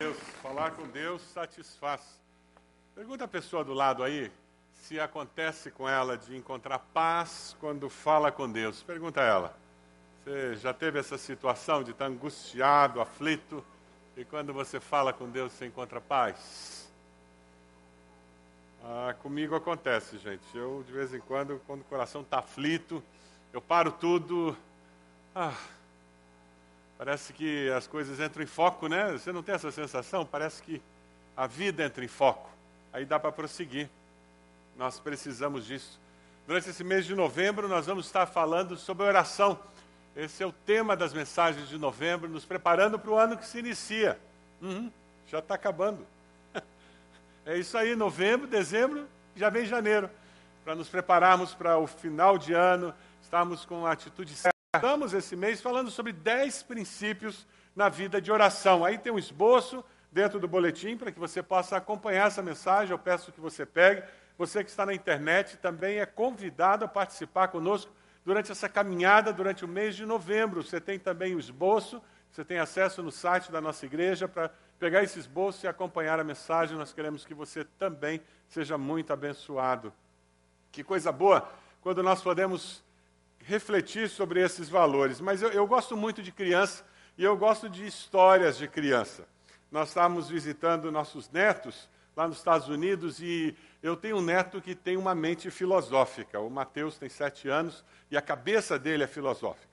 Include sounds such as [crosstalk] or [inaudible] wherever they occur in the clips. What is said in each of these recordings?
Deus, falar com Deus satisfaz. Pergunta a pessoa do lado aí se acontece com ela de encontrar paz quando fala com Deus. Pergunta a ela. Você já teve essa situação de estar angustiado, aflito, e quando você fala com Deus você encontra paz? Ah, comigo acontece, gente. Eu, de vez em quando, quando o coração está aflito, eu paro tudo. Ah, Parece que as coisas entram em foco, né? Você não tem essa sensação? Parece que a vida entra em foco. Aí dá para prosseguir. Nós precisamos disso. Durante esse mês de novembro, nós vamos estar falando sobre oração. Esse é o tema das mensagens de novembro, nos preparando para o ano que se inicia. Uhum, já está acabando. [laughs] É isso aí, novembro, dezembro, já vem janeiro. Para nos prepararmos para o final de ano, estarmos com a atitude certa Estamos esse mês falando sobre 10 princípios na vida de oração. Aí tem um esboço dentro do boletim para que você possa acompanhar essa mensagem. Eu peço que você pegue. Você que está na internet também é convidado a participar conosco durante essa caminhada, durante o mês de novembro. Você tem também o esboço, você tem acesso no site da nossa igreja para pegar esse esboço e acompanhar a mensagem. Nós queremos que você também seja muito abençoado. Que coisa boa quando nós podemos refletir sobre esses valores. Mas eu, eu gosto muito de criança e eu gosto de histórias de criança. Nós estávamos visitando nossos netos lá nos Estados Unidos e eu tenho um neto que tem uma mente filosófica. O Mateus tem sete anos e a cabeça dele é filosófica.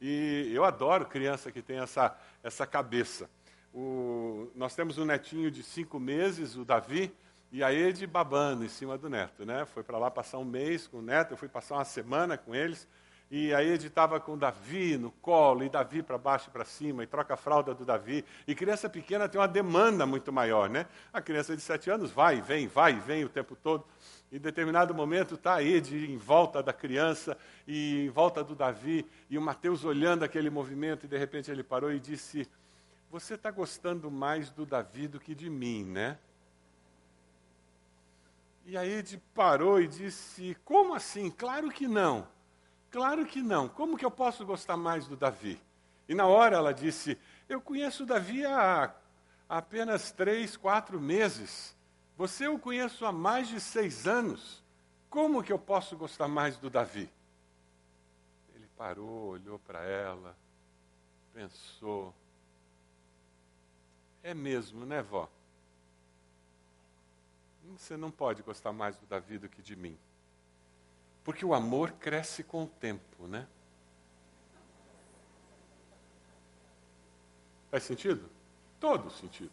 E eu adoro criança que tem essa, essa cabeça. O, nós temos um netinho de cinco meses, o Davi, e a Ed babando em cima do neto. Né? Foi para lá passar um mês com o neto, eu fui passar uma semana com eles. E aí ele estava com Davi no colo, e Davi para baixo e para cima, e troca a fralda do Davi. E criança pequena tem uma demanda muito maior, né? A criança de sete anos vai vem, vai vem o tempo todo. Em determinado momento está Ed em volta da criança e em volta do Davi, e o Mateus olhando aquele movimento, e de repente ele parou e disse: Você está gostando mais do Davi do que de mim, né? E aí Ed parou e disse: Como assim? Claro que não. Claro que não. Como que eu posso gostar mais do Davi? E na hora ela disse: Eu conheço o Davi há apenas três, quatro meses. Você o conheço há mais de seis anos. Como que eu posso gostar mais do Davi? Ele parou, olhou para ela, pensou. É mesmo, né, vó? Você não pode gostar mais do Davi do que de mim. Porque o amor cresce com o tempo, né? Faz sentido? Todo sentido.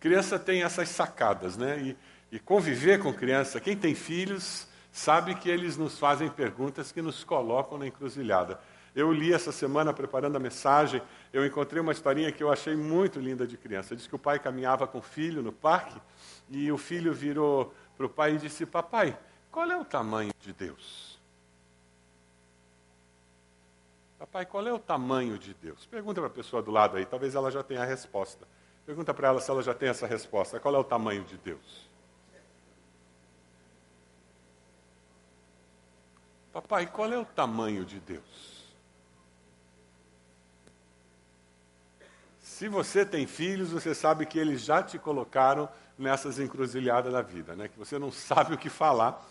Criança tem essas sacadas, né? E, e conviver com criança, quem tem filhos sabe que eles nos fazem perguntas que nos colocam na encruzilhada. Eu li essa semana, preparando a mensagem, eu encontrei uma historinha que eu achei muito linda de criança. Diz que o pai caminhava com o filho no parque e o filho virou para o pai e disse: Papai, qual é o tamanho de Deus? Papai, qual é o tamanho de Deus? Pergunta para a pessoa do lado aí, talvez ela já tenha a resposta. Pergunta para ela se ela já tem essa resposta. Qual é o tamanho de Deus? Papai, qual é o tamanho de Deus? Se você tem filhos, você sabe que eles já te colocaram nessas encruzilhadas da vida, né? que você não sabe o que falar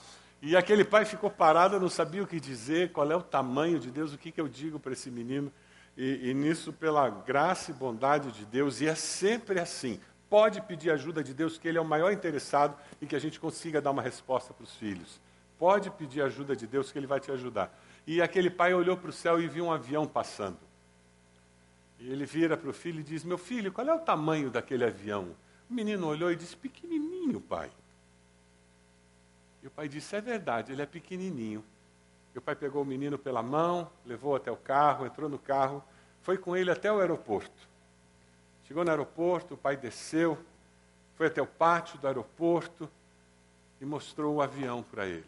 e aquele pai ficou parado, não sabia o que dizer, qual é o tamanho de Deus, o que, que eu digo para esse menino. E, e nisso, pela graça e bondade de Deus, e é sempre assim. Pode pedir ajuda de Deus, que Ele é o maior interessado em que a gente consiga dar uma resposta para os filhos. Pode pedir ajuda de Deus, que Ele vai te ajudar. E aquele pai olhou para o céu e viu um avião passando. E ele vira para o filho e diz: Meu filho, qual é o tamanho daquele avião? O menino olhou e disse: Pequenininho, pai. E o pai disse: É verdade, ele é pequenininho. E o pai pegou o menino pela mão, levou até o carro, entrou no carro, foi com ele até o aeroporto. Chegou no aeroporto, o pai desceu, foi até o pátio do aeroporto e mostrou o avião para ele.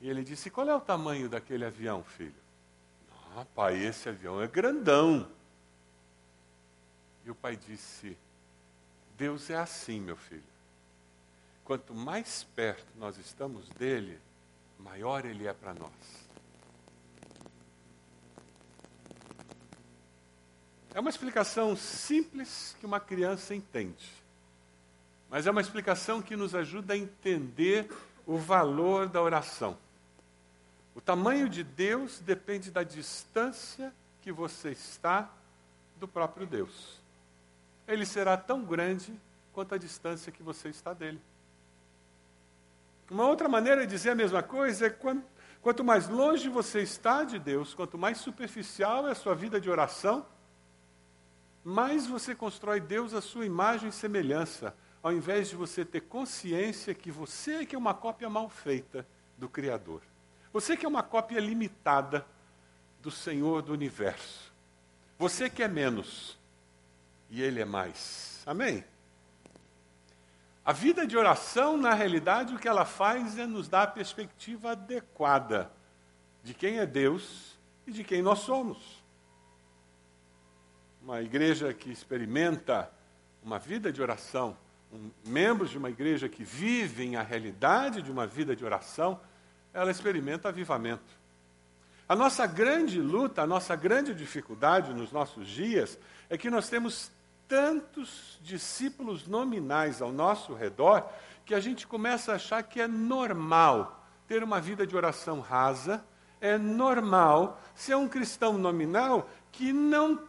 E ele disse: Qual é o tamanho daquele avião, filho? Ah, pai, esse avião é grandão. E o pai disse: Deus é assim, meu filho. Quanto mais perto nós estamos dele, maior ele é para nós. É uma explicação simples que uma criança entende. Mas é uma explicação que nos ajuda a entender o valor da oração. O tamanho de Deus depende da distância que você está do próprio Deus. Ele será tão grande quanto a distância que você está dele. Uma outra maneira de dizer a mesma coisa é quando, quanto mais longe você está de Deus, quanto mais superficial é a sua vida de oração, mais você constrói Deus à sua imagem e semelhança, ao invés de você ter consciência que você é que é uma cópia mal feita do Criador. Você que é uma cópia limitada do Senhor do universo. Você que é menos e Ele é mais. Amém? A vida de oração, na realidade, o que ela faz é nos dar a perspectiva adequada de quem é Deus e de quem nós somos. Uma igreja que experimenta uma vida de oração um, membros de uma igreja que vivem a realidade de uma vida de oração, ela experimenta avivamento. A nossa grande luta, a nossa grande dificuldade nos nossos dias é que nós temos tantos discípulos nominais ao nosso redor que a gente começa a achar que é normal ter uma vida de oração rasa, é normal ser um cristão nominal que não,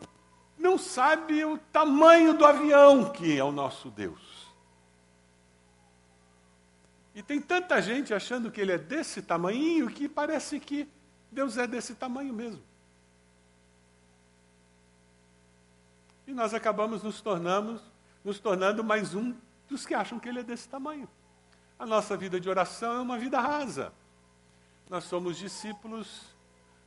não sabe o tamanho do avião que é o nosso Deus. E tem tanta gente achando que ele é desse tamanho que parece que Deus é desse tamanho mesmo. E nós acabamos nos tornando, nos tornando mais um dos que acham que ele é desse tamanho. A nossa vida de oração é uma vida rasa. Nós somos discípulos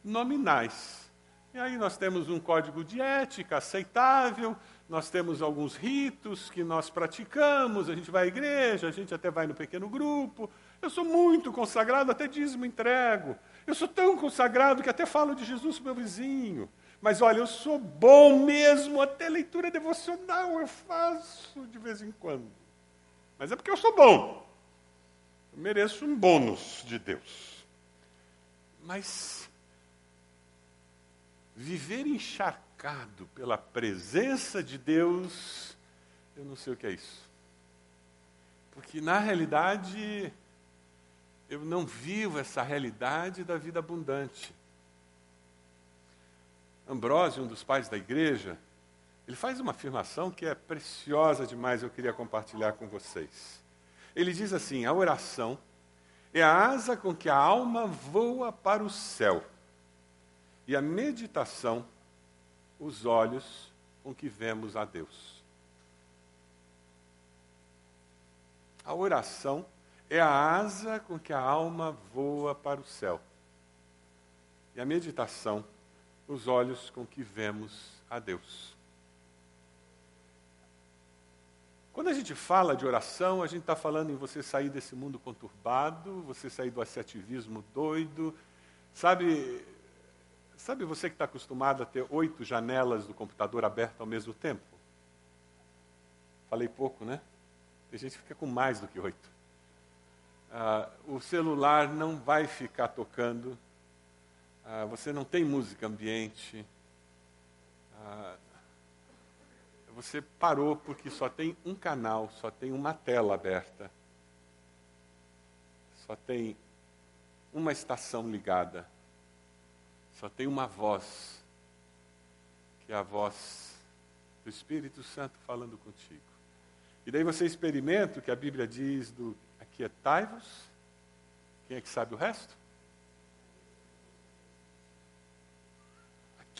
nominais. E aí nós temos um código de ética aceitável, nós temos alguns ritos que nós praticamos, a gente vai à igreja, a gente até vai no pequeno grupo. Eu sou muito consagrado, até dízimo entrego. Eu sou tão consagrado que até falo de Jesus para meu vizinho. Mas olha, eu sou bom mesmo, até leitura devocional eu faço de vez em quando. Mas é porque eu sou bom. Eu mereço um bônus de Deus. Mas viver encharcado, pela presença de Deus, eu não sei o que é isso. Porque na realidade, eu não vivo essa realidade da vida abundante. Ambrósio, um dos pais da igreja, ele faz uma afirmação que é preciosa demais, eu queria compartilhar com vocês. Ele diz assim: a oração é a asa com que a alma voa para o céu, e a meditação os olhos com que vemos a Deus. A oração é a asa com que a alma voa para o céu. E a meditação, os olhos com que vemos a Deus. Quando a gente fala de oração, a gente está falando em você sair desse mundo conturbado, você sair do associativismo doido. Sabe, Sabe você que está acostumado a ter oito janelas do computador abertas ao mesmo tempo? Falei pouco, né? Tem gente que fica com mais do que oito. Ah, o celular não vai ficar tocando. Ah, você não tem música ambiente. Ah, você parou porque só tem um canal, só tem uma tela aberta. Só tem uma estação ligada. Só tem uma voz, que é a voz do Espírito Santo falando contigo. E daí você experimenta o que a Bíblia diz do aquietai-vos. Quem é que sabe o resto?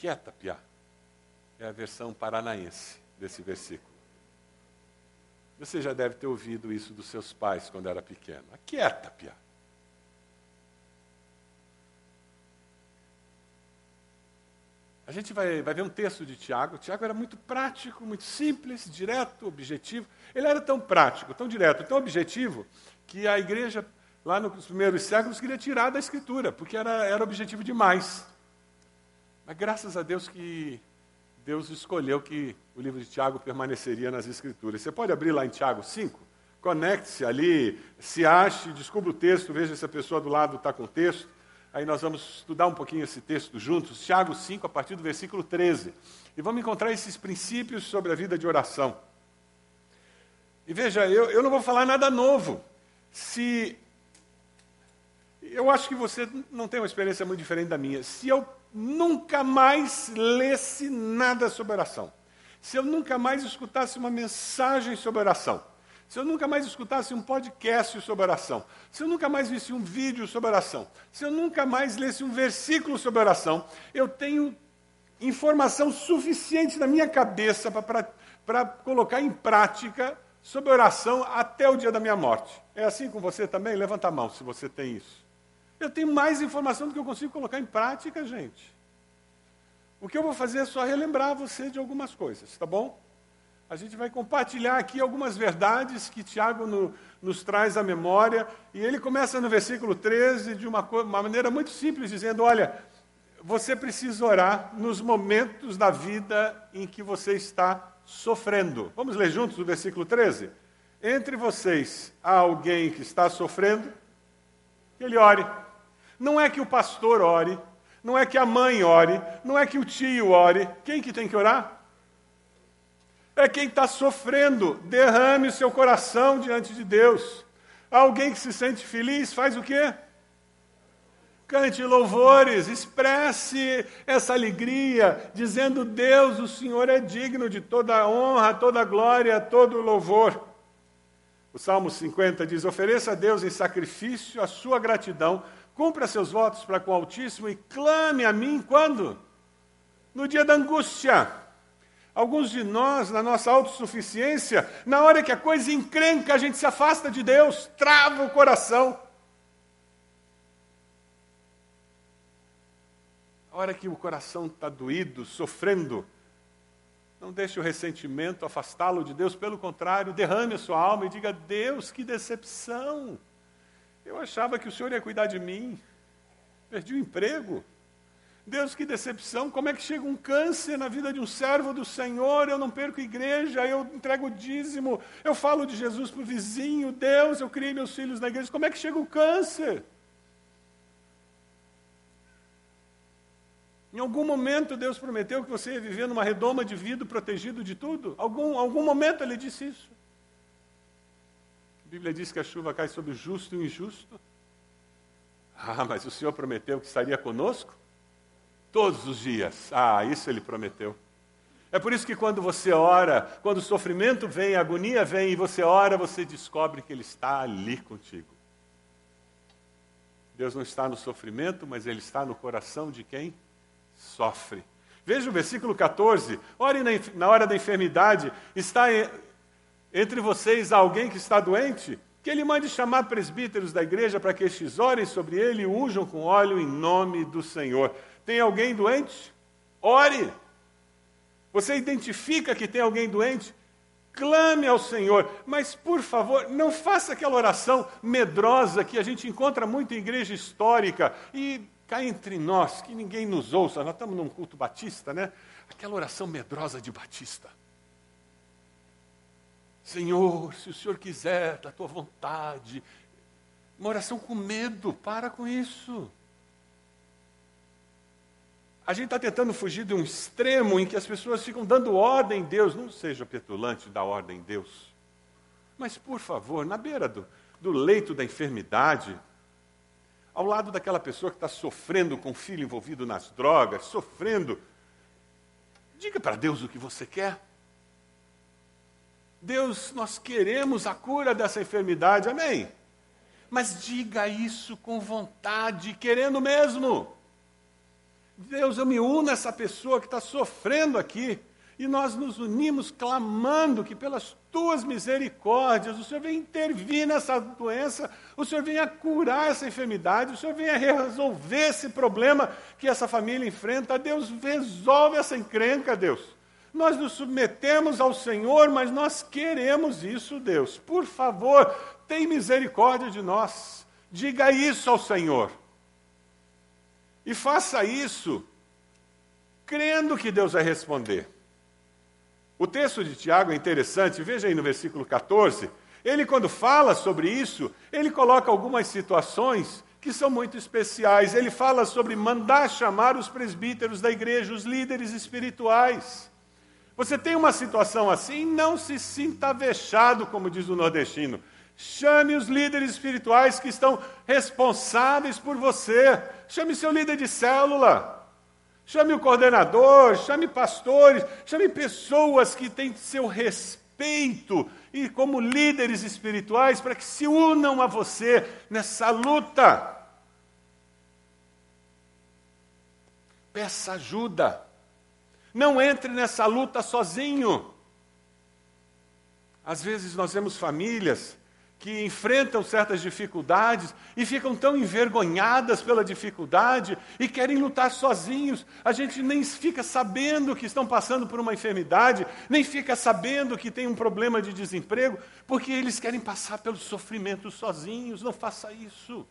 Aquieta, Piá. É a versão paranaense desse versículo. Você já deve ter ouvido isso dos seus pais quando era pequeno. Aquieta, Piá. A gente vai, vai ver um texto de Tiago. Tiago era muito prático, muito simples, direto, objetivo. Ele era tão prático, tão direto, tão objetivo, que a igreja, lá nos primeiros séculos, queria tirar da escritura, porque era, era objetivo demais. Mas graças a Deus que Deus escolheu que o livro de Tiago permaneceria nas escrituras. Você pode abrir lá em Tiago 5? Conecte-se ali, se ache, descubra o texto, veja se a pessoa do lado está com o texto. Aí nós vamos estudar um pouquinho esse texto juntos, Tiago 5, a partir do versículo 13. E vamos encontrar esses princípios sobre a vida de oração. E veja, eu, eu não vou falar nada novo. Se. Eu acho que você não tem uma experiência muito diferente da minha. Se eu nunca mais lesse nada sobre oração, se eu nunca mais escutasse uma mensagem sobre oração, se eu nunca mais escutasse um podcast sobre oração, se eu nunca mais visse um vídeo sobre oração, se eu nunca mais lesse um versículo sobre oração, eu tenho informação suficiente na minha cabeça para colocar em prática sobre oração até o dia da minha morte. É assim com você também? Levanta a mão se você tem isso. Eu tenho mais informação do que eu consigo colocar em prática, gente. O que eu vou fazer é só relembrar você de algumas coisas, tá bom? A gente vai compartilhar aqui algumas verdades que Tiago no, nos traz à memória. E ele começa no versículo 13 de uma, uma maneira muito simples, dizendo: Olha, você precisa orar nos momentos da vida em que você está sofrendo. Vamos ler juntos o versículo 13? Entre vocês há alguém que está sofrendo, ele ore. Não é que o pastor ore, não é que a mãe ore, não é que o tio ore. Quem que tem que orar? É quem está sofrendo. Derrame o seu coração diante de Deus. Alguém que se sente feliz faz o quê? Cante louvores, expresse essa alegria, dizendo: Deus, o Senhor é digno de toda honra, toda glória, todo louvor. O Salmo 50 diz: Ofereça a Deus em sacrifício a sua gratidão, cumpra seus votos para com o Altíssimo e clame a mim quando? No dia da angústia. Alguns de nós, na nossa autossuficiência, na hora que a coisa encrenca, a gente se afasta de Deus, trava o coração. A hora que o coração está doído, sofrendo, não deixe o ressentimento afastá-lo de Deus, pelo contrário, derrame a sua alma e diga: Deus, que decepção! Eu achava que o Senhor ia cuidar de mim, perdi o emprego. Deus, que decepção! Como é que chega um câncer na vida de um servo do Senhor? Eu não perco igreja, eu entrego dízimo, eu falo de Jesus para o vizinho. Deus, eu criei meus filhos na igreja. Como é que chega o câncer? Em algum momento Deus prometeu que você ia viver numa redoma de vidro protegido de tudo? Algum, algum momento ele disse isso. A Bíblia diz que a chuva cai sobre o justo e o injusto. Ah, mas o Senhor prometeu que estaria conosco todos os dias. Ah, isso ele prometeu. É por isso que quando você ora, quando o sofrimento vem, a agonia vem e você ora, você descobre que ele está ali contigo. Deus não está no sofrimento, mas ele está no coração de quem sofre. Veja o versículo 14. Ore na, hora da enfermidade. Está entre vocês alguém que está doente? Que ele mande chamar presbíteros da igreja para que estes orem sobre ele e unjam com óleo em nome do Senhor. Tem alguém doente? Ore. Você identifica que tem alguém doente? Clame ao Senhor, mas por favor, não faça aquela oração medrosa que a gente encontra muito em igreja histórica e cá entre nós, que ninguém nos ouça, nós estamos num culto batista, né? Aquela oração medrosa de batista. Senhor, se o Senhor quiser, da tua vontade. Uma oração com medo, para com isso. A gente está tentando fugir de um extremo em que as pessoas ficam dando ordem em Deus. Não seja petulante da ordem em Deus. Mas, por favor, na beira do, do leito da enfermidade, ao lado daquela pessoa que está sofrendo com o filho envolvido nas drogas, sofrendo. Diga para Deus o que você quer. Deus, nós queremos a cura dessa enfermidade, amém? Mas diga isso com vontade, querendo mesmo. Deus, eu me uno a essa pessoa que está sofrendo aqui. E nós nos unimos clamando que pelas tuas misericórdias o Senhor venha intervir nessa doença, o Senhor venha curar essa enfermidade, o Senhor venha resolver esse problema que essa família enfrenta. Deus, resolve essa encrenca, Deus. Nós nos submetemos ao Senhor, mas nós queremos isso, Deus. Por favor, tem misericórdia de nós. Diga isso ao Senhor. E faça isso crendo que Deus vai responder. O texto de Tiago é interessante, veja aí no versículo 14. Ele, quando fala sobre isso, ele coloca algumas situações que são muito especiais. Ele fala sobre mandar chamar os presbíteros da igreja, os líderes espirituais. Você tem uma situação assim, não se sinta vexado, como diz o nordestino. Chame os líderes espirituais que estão responsáveis por você. Chame seu líder de célula. Chame o coordenador, chame pastores, chame pessoas que têm seu respeito e como líderes espirituais para que se unam a você nessa luta. Peça ajuda. Não entre nessa luta sozinho. Às vezes nós vemos famílias que enfrentam certas dificuldades e ficam tão envergonhadas pela dificuldade e querem lutar sozinhos. A gente nem fica sabendo que estão passando por uma enfermidade, nem fica sabendo que tem um problema de desemprego, porque eles querem passar pelo sofrimento sozinhos. Não faça isso.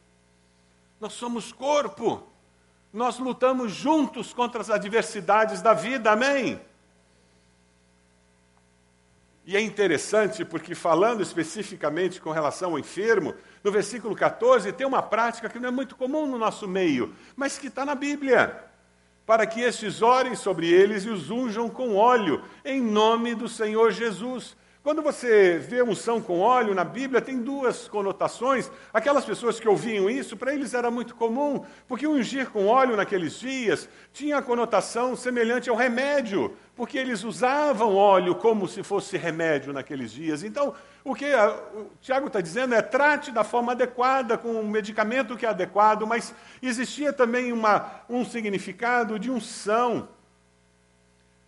Nós somos corpo. Nós lutamos juntos contra as adversidades da vida. Amém? E é interessante porque, falando especificamente com relação ao enfermo, no versículo 14 tem uma prática que não é muito comum no nosso meio, mas que está na Bíblia. Para que estes orem sobre eles e os unjam com óleo, em nome do Senhor Jesus. Quando você vê unção com óleo na Bíblia, tem duas conotações. Aquelas pessoas que ouviam isso, para eles era muito comum, porque ungir com óleo naqueles dias tinha a conotação semelhante ao remédio, porque eles usavam óleo como se fosse remédio naqueles dias. Então, o que o Tiago está dizendo é trate da forma adequada, com um medicamento que é adequado, mas existia também uma, um significado de unção.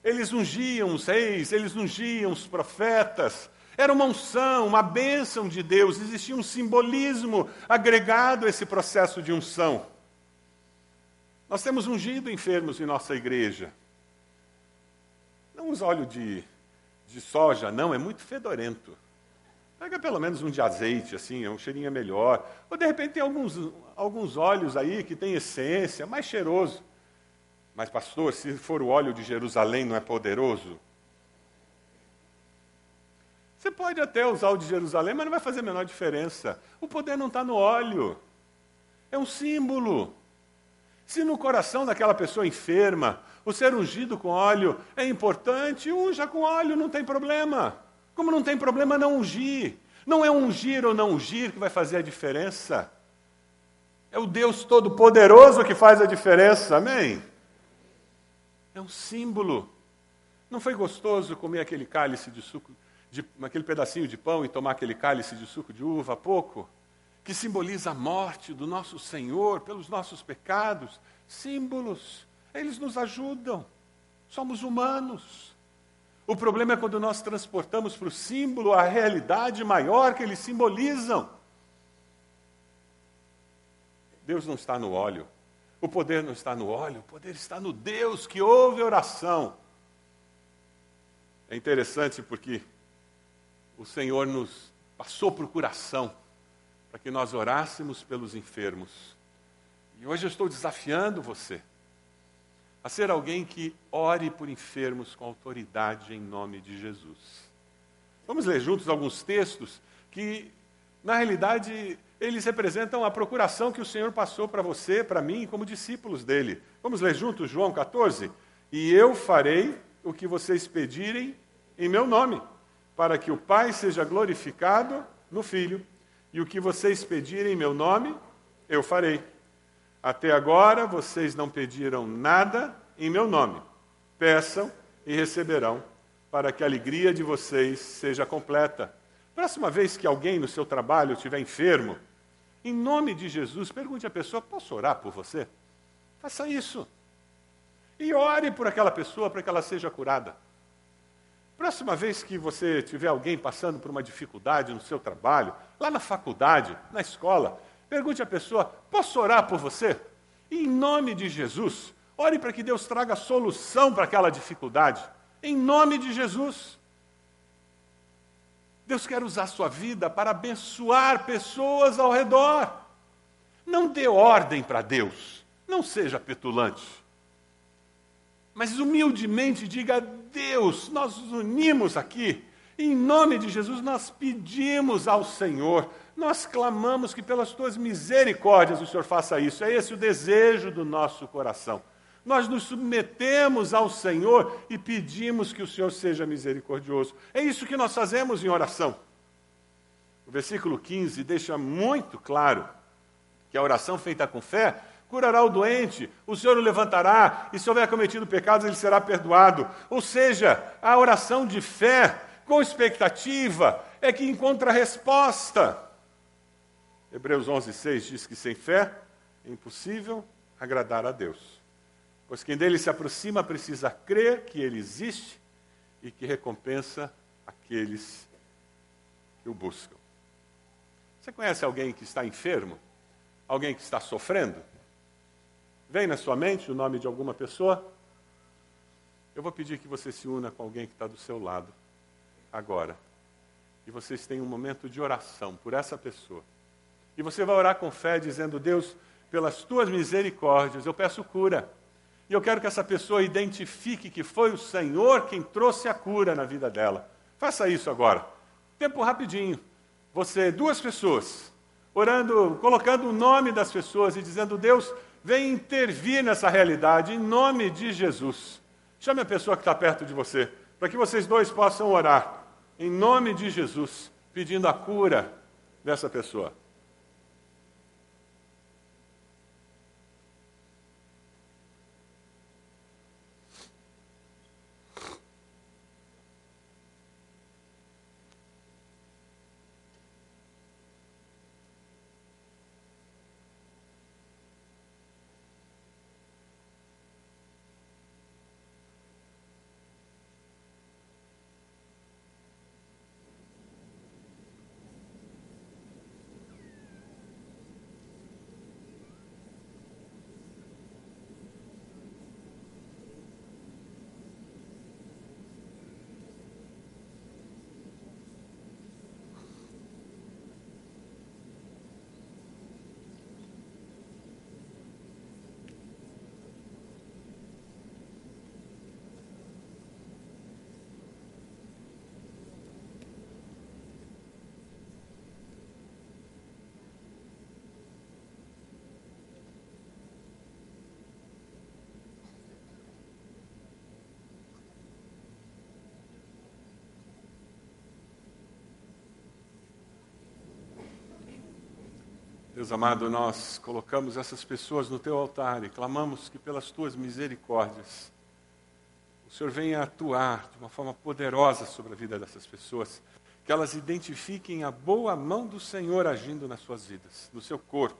Eles ungiam os reis, eles ungiam os profetas. Era uma unção, uma bênção de Deus, existia um simbolismo agregado a esse processo de unção. Nós temos ungido enfermos em nossa igreja. Não usa óleo de, de soja, não, é muito fedorento. Pega pelo menos um de azeite, assim, é um cheirinho melhor. Ou de repente tem alguns, alguns óleos aí que tem essência, mais cheiroso. Mas, pastor, se for o óleo de Jerusalém, não é poderoso? Você pode até usar o de Jerusalém, mas não vai fazer a menor diferença. O poder não está no óleo. É um símbolo. Se no coração daquela pessoa enferma, o ser ungido com óleo é importante, unja com óleo, não tem problema. Como não tem problema não ungir. Não é ungir ou não ungir que vai fazer a diferença. É o Deus Todo-Poderoso que faz a diferença, amém? É um símbolo. Não foi gostoso comer aquele cálice de suco, de, aquele pedacinho de pão e tomar aquele cálice de suco de uva há pouco? Que simboliza a morte do nosso Senhor pelos nossos pecados. Símbolos. Eles nos ajudam. Somos humanos. O problema é quando nós transportamos para o símbolo a realidade maior que eles simbolizam. Deus não está no óleo. O poder não está no óleo, o poder está no Deus que ouve oração. É interessante porque o Senhor nos passou procuração para que nós orássemos pelos enfermos. E hoje eu estou desafiando você a ser alguém que ore por enfermos com autoridade em nome de Jesus. Vamos ler juntos alguns textos que, na realidade, eles representam a procuração que o Senhor passou para você, para mim, como discípulos dele. Vamos ler juntos João 14? E eu farei o que vocês pedirem em meu nome, para que o Pai seja glorificado no Filho. E o que vocês pedirem em meu nome, eu farei. Até agora vocês não pediram nada em meu nome. Peçam e receberão, para que a alegria de vocês seja completa. Próxima vez que alguém no seu trabalho estiver enfermo, em nome de Jesus, pergunte à pessoa: posso orar por você? Faça isso. E ore por aquela pessoa para que ela seja curada. Próxima vez que você tiver alguém passando por uma dificuldade no seu trabalho, lá na faculdade, na escola, pergunte à pessoa: posso orar por você? Em nome de Jesus, ore para que Deus traga solução para aquela dificuldade. Em nome de Jesus. Deus quer usar sua vida para abençoar pessoas ao redor. Não dê ordem para Deus. Não seja petulante. Mas humildemente diga: Deus, nós nos unimos aqui. Em nome de Jesus, nós pedimos ao Senhor Nós clamamos que pelas tuas misericórdias o Senhor faça isso. É esse o desejo do nosso coração. Nós nos submetemos ao Senhor e pedimos que o Senhor seja misericordioso. É isso que nós fazemos em oração. O versículo 15 deixa muito claro que a oração feita com fé curará o doente, o Senhor o levantará, e se houver cometido pecados, ele será perdoado. Ou seja, a oração de fé, com expectativa, é que encontra resposta. Hebreus 11, 6 diz que sem fé é impossível agradar a Deus. Pois quem dele se aproxima precisa crer que ele existe e que recompensa aqueles que o buscam. Você conhece alguém que está enfermo? Alguém que está sofrendo? Vem na sua mente o nome de alguma pessoa? Eu vou pedir que você se una com alguém que está do seu lado, agora. E vocês tenham um momento de oração por essa pessoa. E você vai orar com fé, dizendo: Deus, pelas tuas misericórdias, eu peço cura. E eu quero que essa pessoa identifique que foi o Senhor quem trouxe a cura na vida dela. Faça isso agora. Tempo rapidinho. Você, duas pessoas, orando, colocando o nome das pessoas e dizendo: Deus, vem intervir nessa realidade em nome de Jesus. Chame a pessoa que está perto de você, para que vocês dois possam orar em nome de Jesus, pedindo a cura dessa pessoa. Deus amado, nós colocamos essas pessoas no teu altar e clamamos que pelas tuas misericórdias o Senhor venha atuar de uma forma poderosa sobre a vida dessas pessoas, que elas identifiquem a boa mão do Senhor agindo nas suas vidas, no seu corpo,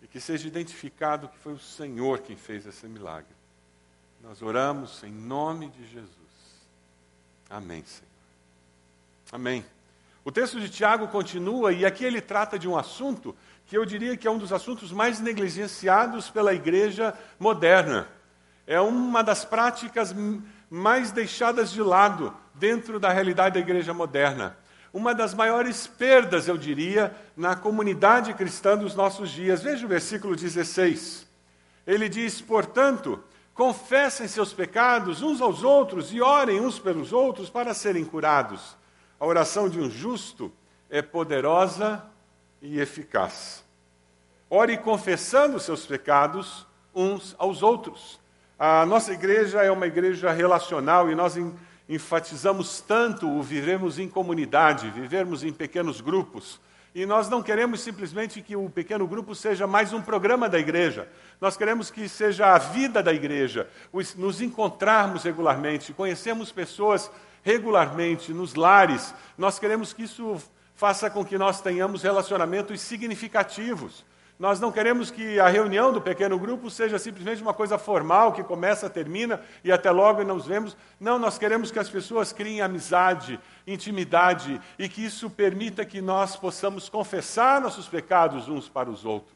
e que seja identificado que foi o Senhor quem fez esse milagre. Nós oramos em nome de Jesus. Amém, Senhor. Amém. O texto de Tiago continua e aqui ele trata de um assunto que eu diria que é um dos assuntos mais negligenciados pela igreja moderna. É uma das práticas mais deixadas de lado dentro da realidade da igreja moderna. Uma das maiores perdas, eu diria, na comunidade cristã dos nossos dias. Veja o versículo 16. Ele diz: Portanto, confessem seus pecados uns aos outros e orem uns pelos outros para serem curados. A oração de um justo é poderosa e eficaz. Ore confessando seus pecados uns aos outros. A nossa igreja é uma igreja relacional e nós enfatizamos tanto o vivermos em comunidade, vivermos em pequenos grupos. E nós não queremos simplesmente que o pequeno grupo seja mais um programa da igreja. Nós queremos que seja a vida da igreja, nos encontrarmos regularmente, conhecermos pessoas regularmente nos lares. Nós queremos que isso faça com que nós tenhamos relacionamentos significativos. Nós não queremos que a reunião do pequeno grupo seja simplesmente uma coisa formal, que começa, termina e até logo nos vemos. Não, nós queremos que as pessoas criem amizade, intimidade e que isso permita que nós possamos confessar nossos pecados uns para os outros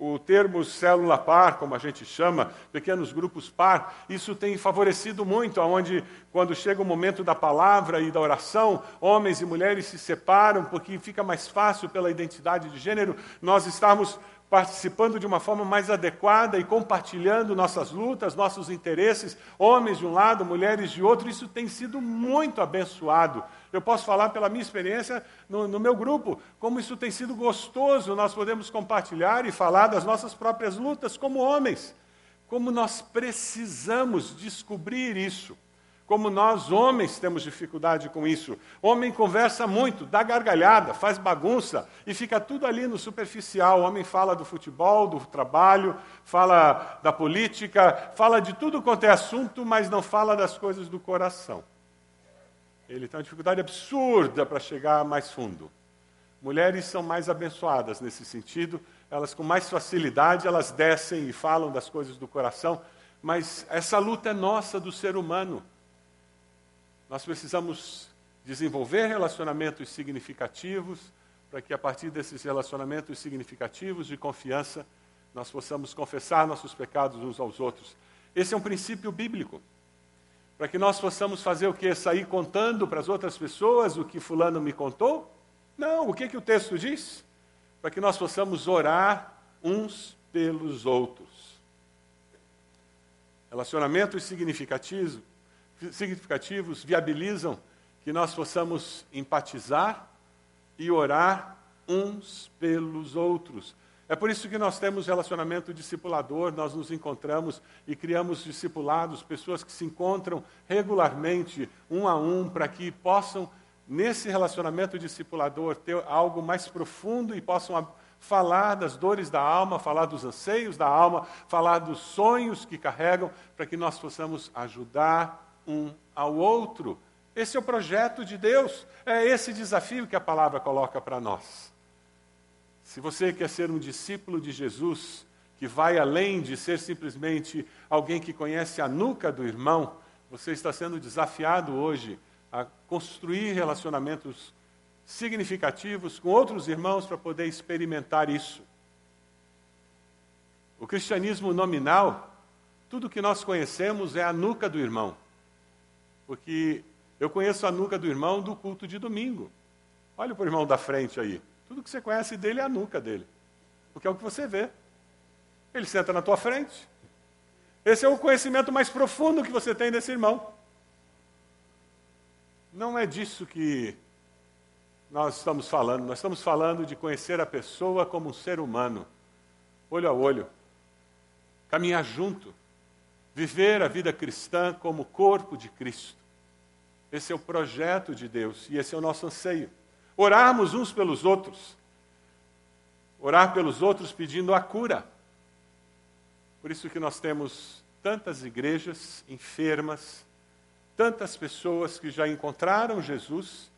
o termo célula par, como a gente chama, pequenos grupos par, isso tem favorecido muito, onde, quando chega o momento da palavra e da oração, homens e mulheres se separam, porque fica mais fácil, pela identidade de gênero, nós estarmos participando de uma forma mais adequada e compartilhando nossas lutas, nossos interesses, homens de um lado, mulheres de outro, isso tem sido muito abençoado. Eu posso falar pela minha experiência no, no meu grupo, como isso tem sido gostoso, nós podemos compartilhar e falar das nossas próprias lutas como homens, como nós precisamos descobrir isso. Como nós, homens, temos dificuldade com isso. Homem conversa muito, dá gargalhada, faz bagunça e fica tudo ali no superficial. O homem fala do futebol, do trabalho, fala da política, fala de tudo quanto é assunto, mas não fala das coisas do coração. Ele tem uma dificuldade absurda para chegar mais fundo. Mulheres são mais abençoadas nesse sentido, elas com mais facilidade elas descem e falam das coisas do coração, mas essa luta é nossa do ser humano. Nós precisamos desenvolver relacionamentos significativos para que a partir desses relacionamentos significativos de confiança nós possamos confessar nossos pecados uns aos outros. Esse é um princípio bíblico. Para que nós possamos fazer o que? Sair contando para as outras pessoas o que fulano me contou? Não, o que, que o texto diz? Para que nós possamos orar uns pelos outros. Relacionamentos significativos significativos viabilizam que nós possamos empatizar e orar uns pelos outros. É por isso que nós temos relacionamento discipulador, nós nos encontramos e criamos discipulados, pessoas que se encontram regularmente, um a um, para que possam, nesse relacionamento discipulador, ter algo mais profundo e possam falar das dores da alma, falar dos anseios da alma, falar dos sonhos que carregam, para que nós possamos ajudar um ao outro. Esse é o projeto de Deus, é esse desafio que a palavra coloca para nós. Se você quer ser um discípulo de Jesus, que vai além de ser simplesmente alguém que conhece a nuca do irmão, você está sendo desafiado hoje a construir relacionamentos significativos com outros irmãos para poder experimentar isso. O cristianismo nominal, tudo que nós conhecemos é a nuca do irmão. Porque eu conheço a nuca do irmão do culto de domingo. Olha para o irmão da frente aí. Tudo que você conhece dele é a nuca dele. Porque é o que você vê. Ele senta na tua frente. Esse é o conhecimento mais profundo que você tem desse irmão. Não é disso que nós estamos falando. Nós estamos falando de conhecer a pessoa como um ser humano, olho a olho, caminhar junto, viver a vida cristã como corpo de Cristo. Esse é o projeto de Deus e esse é o nosso anseio. Orarmos uns pelos outros. Orar pelos outros pedindo a cura. Por isso que nós temos tantas igrejas enfermas, tantas pessoas que já encontraram Jesus,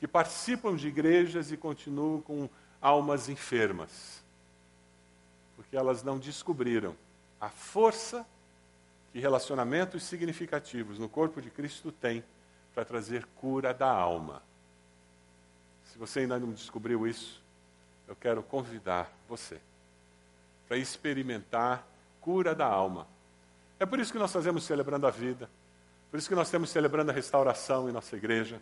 que participam de igrejas e continuam com almas enfermas. Porque elas não descobriram a força que relacionamentos significativos no corpo de Cristo têm para trazer cura da alma. Se você ainda não descobriu isso, eu quero convidar você para experimentar cura da alma. É por isso que nós fazemos celebrando a vida, por isso que nós temos celebrando a restauração em nossa igreja,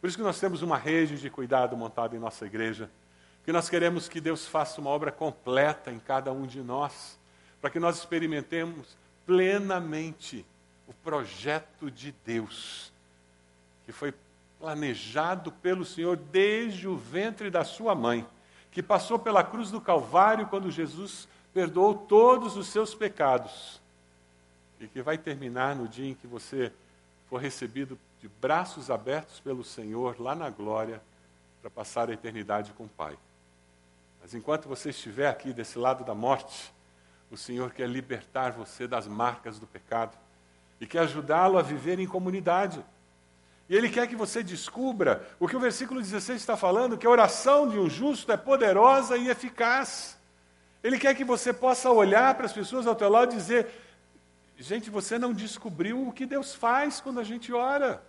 por isso que nós temos uma rede de cuidado montada em nossa igreja, que nós queremos que Deus faça uma obra completa em cada um de nós, para que nós experimentemos plenamente o projeto de Deus que foi planejado pelo Senhor desde o ventre da sua mãe, que passou pela cruz do Calvário quando Jesus perdoou todos os seus pecados, e que vai terminar no dia em que você for recebido de braços abertos pelo Senhor lá na glória para passar a eternidade com o Pai. Mas enquanto você estiver aqui desse lado da morte, o Senhor quer libertar você das marcas do pecado e quer ajudá-lo a viver em comunidade. E ele quer que você descubra o que o versículo 16 está falando, que a oração de um justo é poderosa e eficaz. Ele quer que você possa olhar para as pessoas ao teu lado e dizer: gente, você não descobriu o que Deus faz quando a gente ora.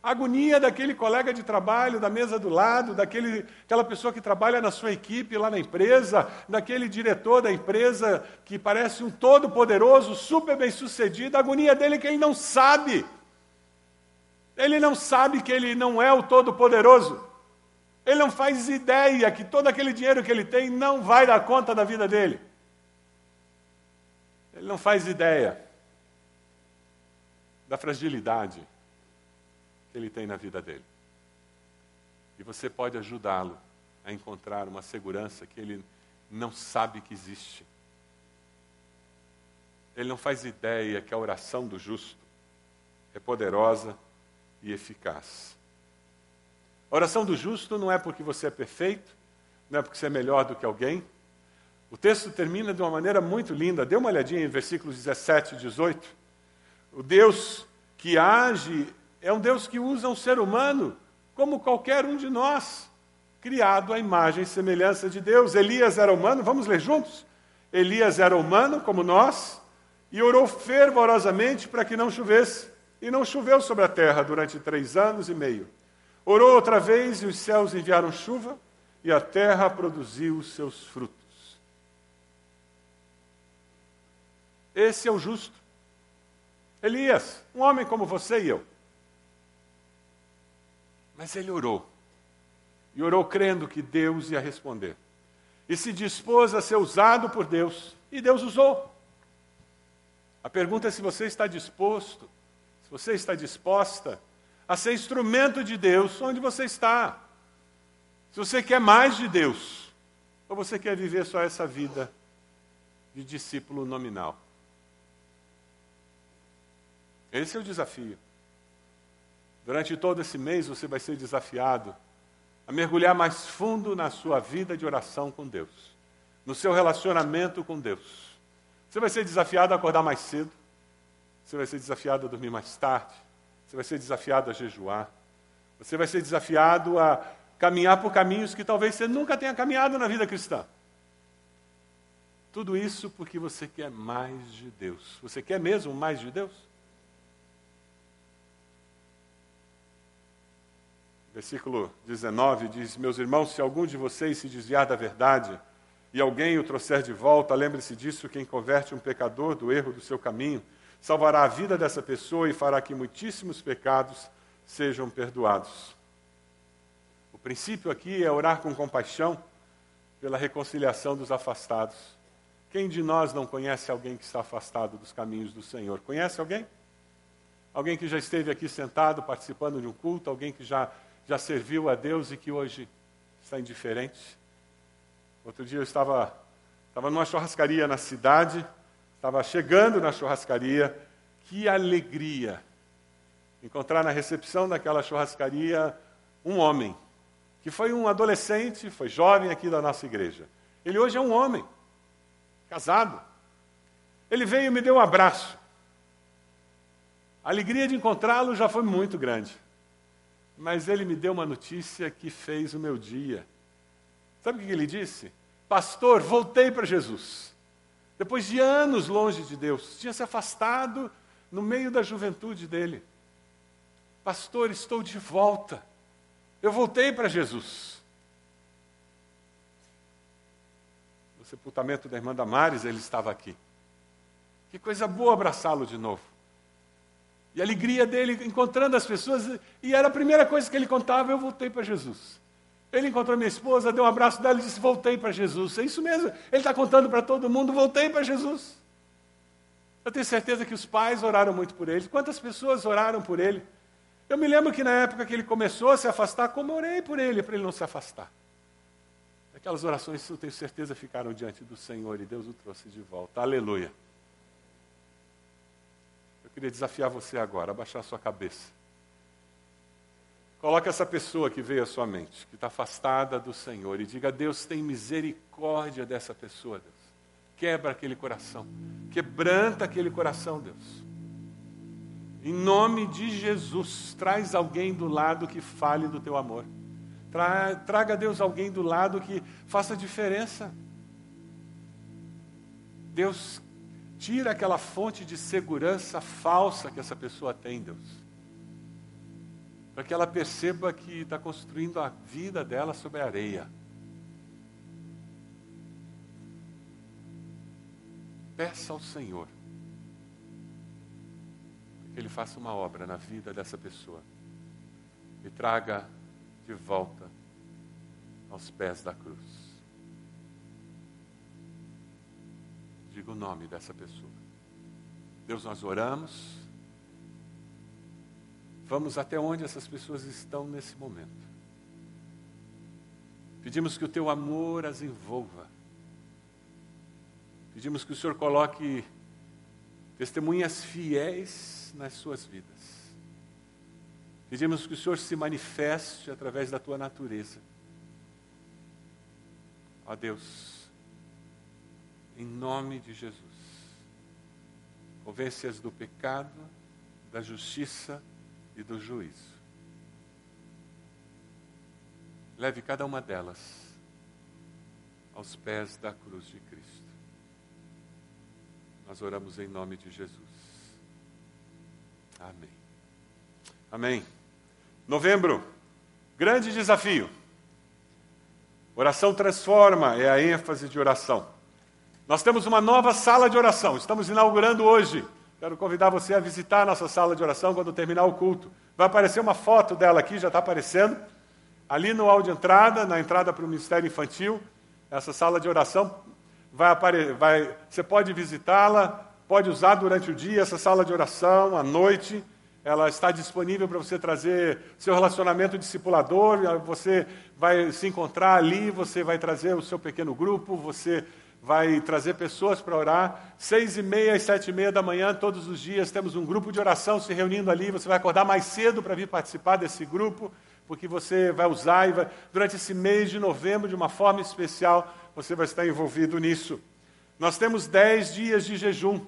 A agonia daquele colega de trabalho da mesa do lado, daquele, aquela pessoa que trabalha na sua equipe lá na empresa, daquele diretor da empresa que parece um todo-poderoso, super bem-sucedido, a agonia dele é que ele não sabe ele não sabe que ele não é o Todo-Poderoso. Ele não faz ideia que todo aquele dinheiro que ele tem não vai dar conta da vida dele. Ele não faz ideia da fragilidade que ele tem na vida dele. E você pode ajudá-lo a encontrar uma segurança que ele não sabe que existe. Ele não faz ideia que a oração do justo é poderosa e eficaz. A oração do justo não é porque você é perfeito, não é porque você é melhor do que alguém. O texto termina de uma maneira muito linda. Dê uma olhadinha em versículos 17 e 18. O Deus que age é um Deus que usa um ser humano como qualquer um de nós, criado à imagem e semelhança de Deus. Elias era humano, vamos ler juntos? Elias era humano como nós e orou fervorosamente para que não chovesse. E não choveu sobre a terra durante três anos e meio. Orou outra vez e os céus enviaram chuva e a terra produziu os seus frutos. Esse é o justo. Elias, um homem como você e eu. Mas ele orou. E orou crendo que Deus ia responder. E se dispôs a ser usado por Deus. E Deus usou. A pergunta é se você está disposto, se você está disposta a ser instrumento de Deus onde você está. Se você quer mais de Deus, ou você quer viver só essa vida de discípulo nominal. Esse é o desafio. Durante todo esse mês você vai ser desafiado a mergulhar mais fundo na sua vida de oração com Deus, no seu relacionamento com Deus. Você vai ser desafiado a acordar mais cedo, você vai ser desafiado a dormir mais tarde, você vai ser desafiado a jejuar, você vai ser desafiado a caminhar por caminhos que talvez você nunca tenha caminhado na vida cristã. Tudo isso porque você quer mais de Deus. Você quer mesmo mais de Deus? Versículo 19 diz: Meus irmãos, se algum de vocês se desviar da verdade e alguém o trouxer de volta, lembre-se disso: quem converte um pecador do erro do seu caminho, salvará a vida dessa pessoa e fará que muitíssimos pecados sejam perdoados. O princípio aqui é orar com compaixão pela reconciliação dos afastados. Quem de nós não conhece alguém que está afastado dos caminhos do Senhor? Conhece alguém? Alguém que já esteve aqui sentado participando de um culto, alguém que já já serviu a Deus e que hoje está indiferente. Outro dia eu estava, estava numa churrascaria na cidade, estava chegando na churrascaria, que alegria encontrar na recepção daquela churrascaria um homem, que foi um adolescente, foi jovem aqui da nossa igreja. Ele hoje é um homem, casado. Ele veio e me deu um abraço. A alegria de encontrá-lo já foi muito grande. Mas ele me deu uma notícia que fez o meu dia. Sabe o que ele disse? Pastor, voltei para Jesus. Depois de anos longe de Deus, tinha se afastado no meio da juventude dele. Pastor, estou de volta. Eu voltei para Jesus. No sepultamento da irmã Damares, ele estava aqui. Que coisa boa abraçá-lo de novo. E a alegria dele encontrando as pessoas, e era a primeira coisa que ele contava: eu voltei para Jesus. Ele encontrou minha esposa, deu um abraço dela e disse: Voltei para Jesus. É isso mesmo. Ele está contando para todo mundo: Voltei para Jesus. Eu tenho certeza que os pais oraram muito por ele. Quantas pessoas oraram por ele? Eu me lembro que na época que ele começou a se afastar, como orei por ele, para ele não se afastar. Aquelas orações, eu tenho certeza, ficaram diante do Senhor e Deus o trouxe de volta. Aleluia queria desafiar você agora a baixar a sua cabeça. Coloque essa pessoa que veio à sua mente, que está afastada do Senhor, e diga: Deus tem misericórdia dessa pessoa, Deus. Quebra aquele coração, quebranta aquele coração, Deus. Em nome de Jesus, traz alguém do lado que fale do teu amor. Tra traga, Deus, alguém do lado que faça diferença. Deus, Tira aquela fonte de segurança falsa que essa pessoa tem, Deus. Para que ela perceba que está construindo a vida dela sobre a areia. Peça ao Senhor que Ele faça uma obra na vida dessa pessoa e traga de volta aos pés da cruz. Diga o nome dessa pessoa. Deus, nós oramos. Vamos até onde essas pessoas estão nesse momento. Pedimos que o teu amor as envolva. Pedimos que o Senhor coloque testemunhas fiéis nas suas vidas. Pedimos que o Senhor se manifeste através da tua natureza. Ó Deus, em nome de Jesus, convence-as do pecado, da justiça e do juízo. Leve cada uma delas aos pés da cruz de Cristo. Nós oramos em nome de Jesus. Amém. Amém. Novembro, grande desafio. Oração transforma é a ênfase de oração. Nós temos uma nova sala de oração, estamos inaugurando hoje. Quero convidar você a visitar a nossa sala de oração quando terminar o culto. Vai aparecer uma foto dela aqui, já está aparecendo. Ali no hall de entrada, na entrada para o Ministério Infantil, essa sala de oração vai aparecer, vai, você pode visitá-la, pode usar durante o dia essa sala de oração, à noite. Ela está disponível para você trazer seu relacionamento discipulador, você vai se encontrar ali, você vai trazer o seu pequeno grupo, você vai trazer pessoas para orar. Seis e meia e sete e meia da manhã, todos os dias, temos um grupo de oração se reunindo ali. Você vai acordar mais cedo para vir participar desse grupo, porque você vai usar e vai, durante esse mês de novembro, de uma forma especial, você vai estar envolvido nisso. Nós temos dez dias de jejum.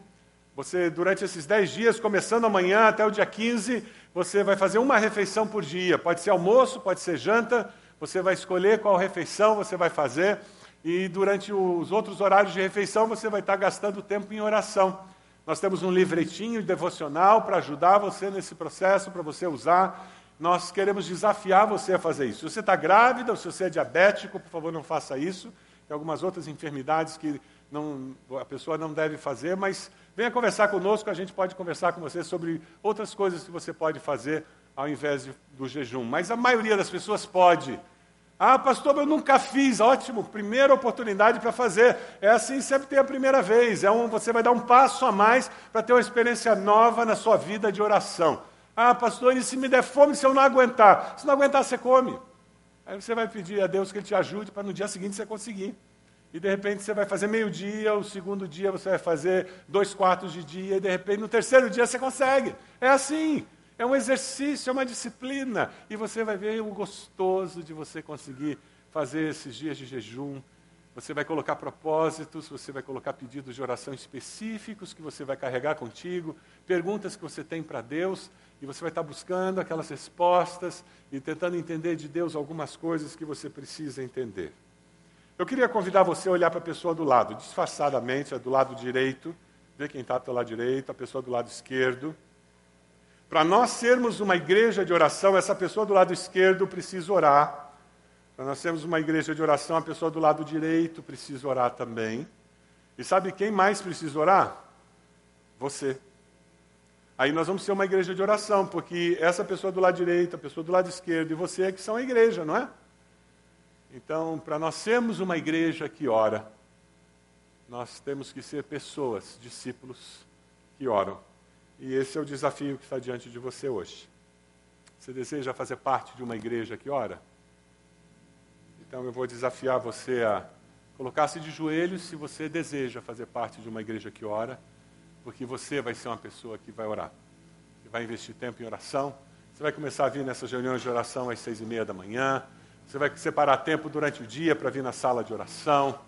Você, durante esses 10 dias, começando amanhã até o dia 15, você vai fazer uma refeição por dia. Pode ser almoço, pode ser janta, você vai escolher qual refeição você vai fazer. E durante os outros horários de refeição, você vai estar gastando tempo em oração. Nós temos um livretinho devocional para ajudar você nesse processo, para você usar. Nós queremos desafiar você a fazer isso. Se você está grávida ou se você é diabético, por favor, não faça isso. Tem algumas outras enfermidades que não, a pessoa não deve fazer, mas Venha conversar conosco, a gente pode conversar com você sobre outras coisas que você pode fazer ao invés de, do jejum. Mas a maioria das pessoas pode. Ah, pastor, eu nunca fiz. Ótimo, primeira oportunidade para fazer. É assim, sempre tem a primeira vez. É um, você vai dar um passo a mais para ter uma experiência nova na sua vida de oração. Ah, pastor, e se me der fome, se eu não aguentar? Se não aguentar, você come. Aí você vai pedir a Deus que Ele te ajude para no dia seguinte você conseguir. E de repente você vai fazer meio-dia, o segundo dia você vai fazer dois quartos de dia, e de repente no terceiro dia você consegue. É assim. É um exercício, é uma disciplina. E você vai ver o gostoso de você conseguir fazer esses dias de jejum. Você vai colocar propósitos, você vai colocar pedidos de oração específicos que você vai carregar contigo, perguntas que você tem para Deus, e você vai estar buscando aquelas respostas e tentando entender de Deus algumas coisas que você precisa entender. Eu queria convidar você a olhar para a pessoa do lado, disfarçadamente, do lado direito, ver quem está do lado direito, a pessoa do lado esquerdo. Para nós sermos uma igreja de oração, essa pessoa do lado esquerdo precisa orar. Para nós sermos uma igreja de oração, a pessoa do lado direito precisa orar também. E sabe quem mais precisa orar? Você. Aí nós vamos ser uma igreja de oração, porque essa pessoa do lado direito, a pessoa do lado esquerdo e você é que são a igreja, não é? Então, para nós sermos uma igreja que ora, nós temos que ser pessoas, discípulos que oram. E esse é o desafio que está diante de você hoje. Você deseja fazer parte de uma igreja que ora? Então eu vou desafiar você a colocar-se de joelhos se você deseja fazer parte de uma igreja que ora, porque você vai ser uma pessoa que vai orar, que vai investir tempo em oração. Você vai começar a vir nessas reuniões de oração às seis e meia da manhã, você vai separar tempo durante o dia para vir na sala de oração.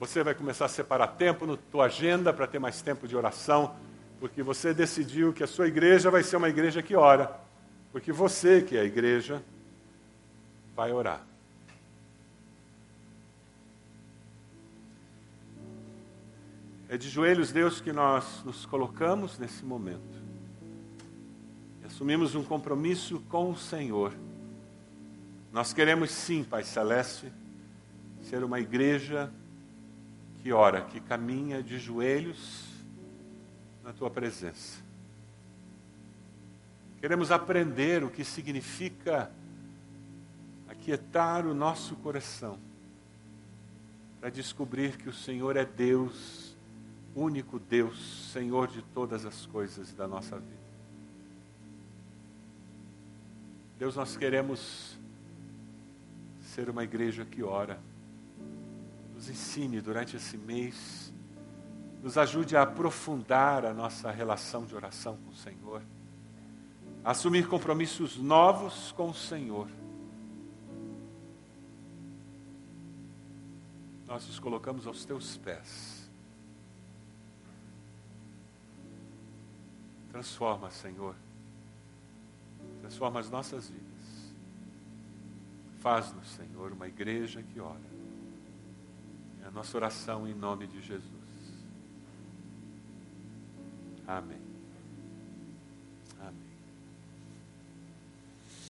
Você vai começar a separar tempo na tua agenda para ter mais tempo de oração, porque você decidiu que a sua igreja vai ser uma igreja que ora. Porque você, que é a igreja, vai orar. É de joelhos, Deus, que nós nos colocamos nesse momento. E assumimos um compromisso com o Senhor nós queremos sim, Pai Celeste, ser uma igreja que ora, que caminha de joelhos na tua presença. Queremos aprender o que significa aquietar o nosso coração para descobrir que o Senhor é Deus, único Deus, Senhor de todas as coisas da nossa vida. Deus, nós queremos ser uma igreja que ora. Nos ensine durante esse mês, nos ajude a aprofundar a nossa relação de oração com o Senhor, a assumir compromissos novos com o Senhor. Nós nos colocamos aos teus pés. Transforma, Senhor. Transforma as nossas vidas. Faz-nos, Senhor, uma igreja que ora. É a nossa oração em nome de Jesus. Amém.